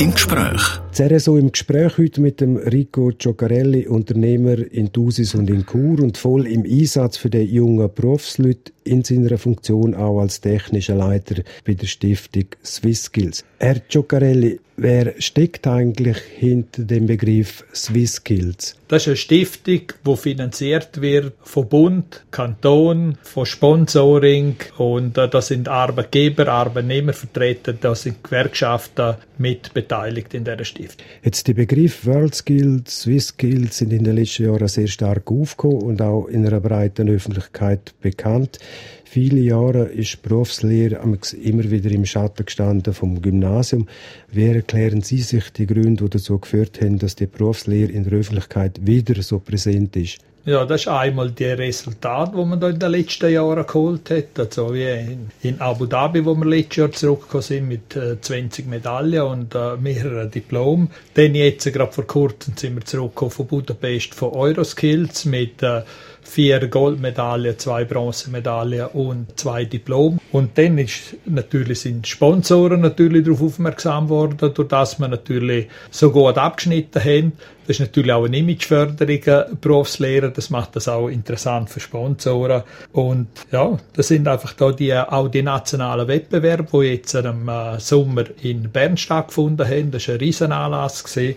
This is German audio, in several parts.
im Gespräch. CRSO im Gespräch heute mit dem Rico Giocarelli, Unternehmer in Thusis und in Chur und voll im Einsatz für die jungen Berufsleute in seiner Funktion auch als technischer Leiter bei der Stiftung SwissSkills. Herr Giocarelli, wer steckt eigentlich hinter dem Begriff SwissSkills? Das ist eine Stiftung, die finanziert wird von Bund, Kanton, von Sponsoring und äh, da sind Arbeitgeber, Arbeitnehmer vertreten, da sind Gewerkschaften mit beteiligt in dieser Stiftung. Jetzt die Begriffe WorldSkills, SwissSkills sind in den letzten Jahren sehr stark aufgekommen und auch in einer breiten Öffentlichkeit bekannt. Viele Jahre ist Berufslehre immer wieder im Schatten gestanden vom Gymnasium. Wie erklären Sie sich die Gründe, die dazu geführt haben, dass die Berufslehre in der Öffentlichkeit wieder so präsent ist? Ja, das ist einmal die Resultate, die man da in den letzten Jahren geholt hat. Also wie in, Abu Dhabi, wo wir letztes Jahr zurückgekommen sind mit äh, 20 Medaillen und äh, mehreren Diplomen. Dann jetzt, äh, gerade vor kurzem, sind wir zurückgekommen von Budapest von Euroskills mit äh, vier Goldmedaillen, zwei Bronzemedaillen und zwei Diplom. Und dann ist natürlich sind Sponsoren natürlich darauf aufmerksam worden, durch das wir natürlich so gut abgeschnitten haben. Das ist natürlich auch eine Imageförderung, Berufslehre. Das macht das auch interessant für Sponsoren. Und ja, das sind einfach da die, auch die nationalen Wettbewerbe, die jetzt im äh, Sommer in Bern stattgefunden haben. Das war ein Riesenanlass gewesen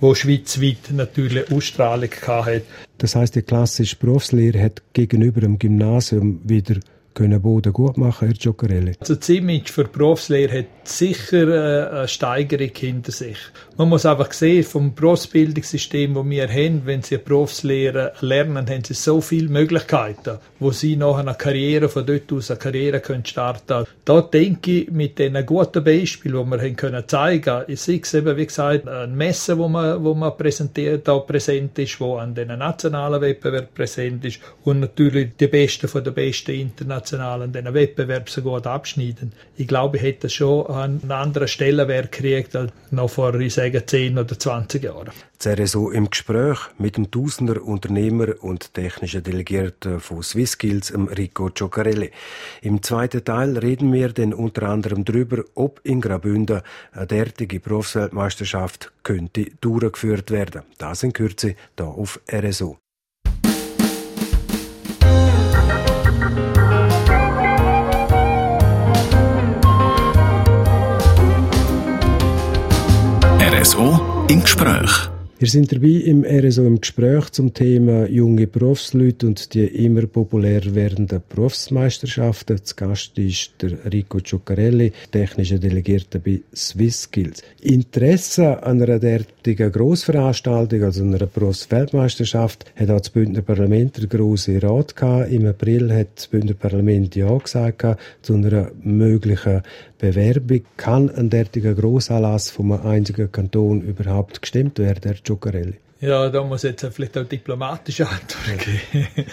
wo schweizweit natürlich Ausstrahlung hatte. Das heißt, die klassische Berufslehre hat gegenüber dem Gymnasium wieder können Boden gut machen, Herr Giocarelli? Also das Image für die Berufslehre hat sicher äh, eine Steigerung hinter sich. Man muss einfach sehen, vom Berufsbildungssystem, das wir haben, wenn Sie eine Berufslehre lernen, haben Sie so viele Möglichkeiten, wo Sie nachher eine Karriere, von dort aus eine Karriere können starten Da denke ich, mit diesen guten Beispielen, die wir haben können zeigen, ich sehe es eben, wie gesagt, ein Messe, wo man, wo man präsentiert, da präsent ist, wo an den nationalen Wettbewerb präsent ist und natürlich die Besten von den Besten internationalen, den Wettbewerb so gut abschneiden. Ich glaube, ich hätte schon einen anderen Stellenwert gekriegt als noch vor, ich sagen 10 oder 20 Jahren. CRSO im Gespräch mit dem Tausender Unternehmer und technischen Delegierten von SwissSkills, Rico Giocarelli. Im zweiten Teil reden wir dann unter anderem darüber, ob in Graubünden eine derartige Berufsweltmeisterschaft könnte durchgeführt werden. Das in Kürze hier auf RSO. RSO im Gespräch. Wir sind dabei im RSO im Gespräch zum Thema junge Berufsleute und die immer populärer werdenden Berufsmeisterschaften. Zu Gast ist der Rico Cioccarelli, technischer Delegierter bei SwissSkills. Interesse an einer derartigen Grossveranstaltung, also einer Berufsweltmeisterschaft, hat auch das Bündner Parlament der grosse Rat gehabt. Im April hat das Bündner Parlament ja gesagt zu einer möglichen Bewerbung. Kann ein derartiger Grossanlass von einem einzigen Kanton überhaupt gestimmt werden, Herr Zuccarelli? Ja, da muss jetzt vielleicht auch diplomatische Antwort geben.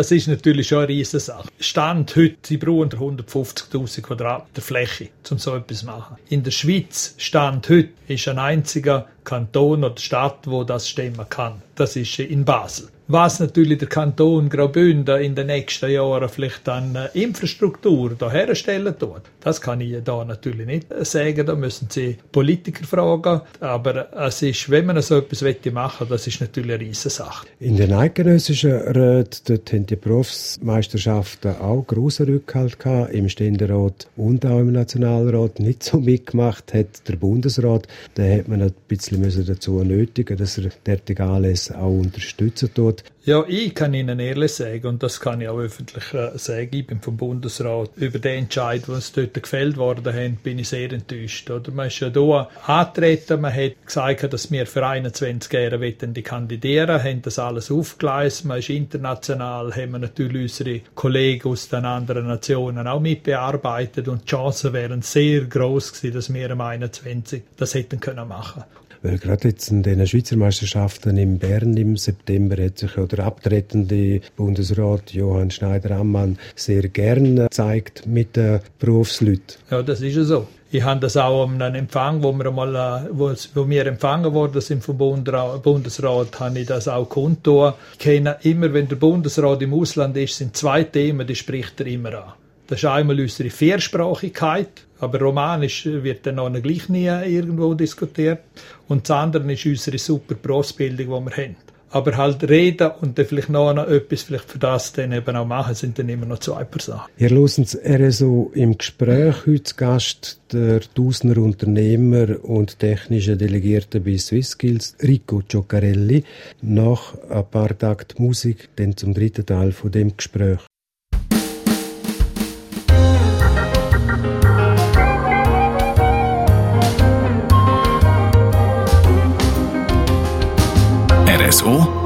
Es ist natürlich schon eine riesige Sache. Stand heute, sie brauchen 150.000 Quadratmeter Fläche, um so etwas zu machen. In der Schweiz, Stand heute, ist ein einziger Kanton oder Stadt, wo das stemmen kann. Das ist in Basel was natürlich der Kanton Graubünden in den nächsten Jahren vielleicht an äh, Infrastruktur da herstellen tut. Das kann ich da natürlich nicht sagen, da müssen Sie Politiker fragen, aber es ist, wenn man so etwas machen das ist natürlich eine riesige Sache. In den eidgenössischen Räten, dort haben die Berufsmeisterschaften auch grossen Rückhalt gehabt, im Ständerat und auch im Nationalrat nicht so mitgemacht hat der Bundesrat, da hat man ein bisschen dazu nötigen, dass er derartige Anlässe auch unterstützen tut. Ja, ich kann Ihnen ehrlich sagen, und das kann ich auch öffentlich äh, sagen, ich bin vom Bundesrat, über den Entscheid, uns dort gefällt worden hat, bin ich sehr enttäuscht. Oder? Man ist ja hier angetreten, man hat gesagt, dass wir für 21 Jahre die kandidieren, haben das alles aufgeleistet, man ist international, haben wir natürlich unsere Kollegen aus den anderen Nationen auch mitbearbeitet und die Chancen wären sehr groß gewesen, dass wir am 21 das hätten können machen weil gerade jetzt in den Schweizer Meisterschaften in Bern im September hat sich ja der abtretende Bundesrat Johann Schneider-Ammann sehr gern gezeigt mit den Berufsleuten. Ja, das ist ja so. Ich habe das auch am Empfang, wo wir mal, äh, wo, wo wir empfangen worden sind vom Bundesrat, habe ich das auch kundtun. Ich kenne immer, wenn der Bundesrat im Ausland ist, sind zwei Themen, die spricht er immer an. Das ist einmal unsere Viersprachigkeit, aber Romanisch wird dann noch gleich nie irgendwo diskutiert. Und das andere ist unsere super Berufsbildung, die wir haben. Aber halt reden und dann vielleicht noch etwas vielleicht für das dann eben auch machen, sind dann immer noch zwei Personen. Ihr hört das RSO im Gespräch heute Gast, der Dusner Unternehmer und technische Delegierte bei Swissskills, Rico Giocarelli. Nach ein paar Tagen Musik, dann zum dritten Teil von dem Gespräch.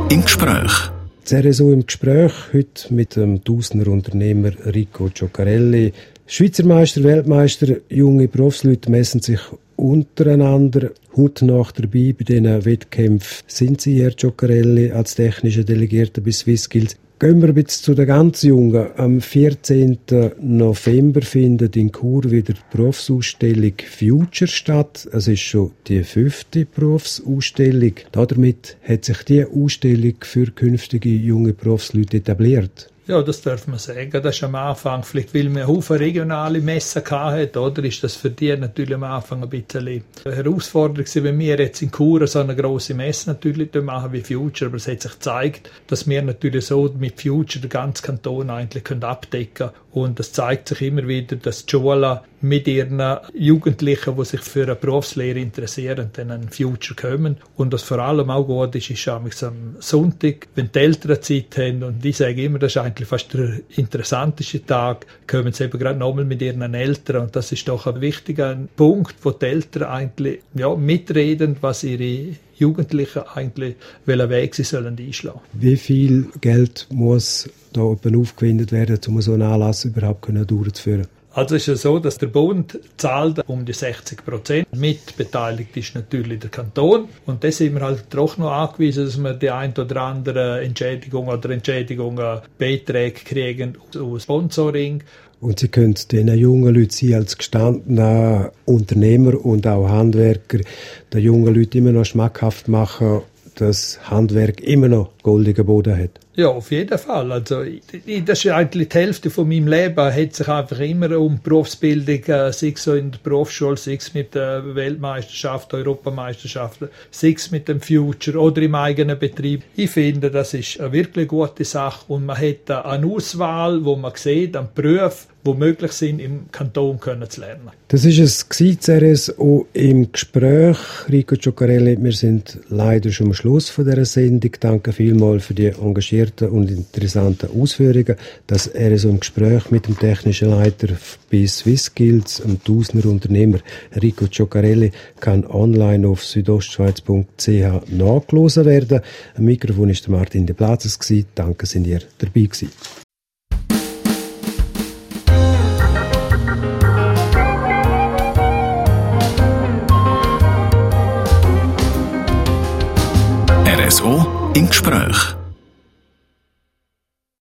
Im Gespräch. Das RSO im Gespräch heute mit dem Dusner Unternehmer Rico Giocarelli. Schweizer Meister, Weltmeister, junge Berufsleute messen sich untereinander. Hautnach dabei bei diesen Wettkämpfen sind Sie, Herr Giocarelli, als technischer Delegierter bei SwissSkills. Gehen wir jetzt zu den ganz Jungen. Am 14. November findet in Chur wieder die Berufsausstellung Future statt. Es ist schon die fünfte Berufsausstellung. Damit hat sich die Ausstellung für künftige junge Berufsleute etabliert. Ja, das darf man sagen. Das ist am Anfang, vielleicht weil man Haufen regionale Messen hatte, oder? Ist das für die natürlich am Anfang ein bisschen eine Herausforderung wenn wir jetzt in Chur so eine grosse Messe natürlich machen wie Future, aber es hat sich gezeigt, dass wir natürlich so mit Future den ganzen Kanton eigentlich abdecken können und es zeigt sich immer wieder, dass die Schulen mit ihren Jugendlichen, die sich für eine Berufslehre interessieren, dann ein Future kommen. Und was vor allem auch gut ist, ist am Sonntag, wenn die Eltern Zeit haben, und ich sage immer, das ist eigentlich fast der interessanteste Tag, kommen sie eben gerade nochmal mit ihren Eltern. Und das ist doch ein wichtiger Punkt, wo die Eltern eigentlich ja, mitreden, was ihre Jugendlichen eigentlich welchen Weg sie sollen einschlagen. Wie viel Geld muss da aufgewendet werden, um so einen Anlass überhaupt durchzuführen? Also ist es so, dass der Bund zahlt um die 60 Prozent. Mitbeteiligt ist natürlich der Kanton. Und da sind wir halt doch noch angewiesen, dass wir die ein oder andere Entschädigung oder Entschädigungen, Beiträge kriegen aus Sponsoring. Und Sie können den jungen Leuten, Sie als gestandener Unternehmer und auch Handwerker, den jungen Leuten immer noch schmackhaft machen, dass Handwerk immer noch goldigen Boden hat. Ja, auf jeden Fall. Also, das ist eigentlich die Hälfte von meinem Leben, hat sich einfach immer um Berufsbildung, äh, sei es so in der Berufsschule, sei es mit der Weltmeisterschaft, Europameisterschaft, sei es mit dem Future oder im eigenen Betrieb. Ich finde, das ist eine wirklich gute Sache und man hat eine Auswahl, wo man sieht, an Berufen, die möglich sind, im Kanton können zu lernen. Das ist es CRSO im Gespräch. Rico Giocarelli, wir sind leider schon am Schluss von dieser Sendung. Danke vielmals für die engagierten und interessanten Ausführungen. Das RSO im Gespräch mit dem technischen Leiter bei SwissSkills, dem Tausender Unternehmer Rico Giocarelli, kann online auf südostschweiz.ch nachgelost werden. Am Mikrofon war Martin de Platzes. Danke, sind ihr dabei gewesen. RSO im Gespräch.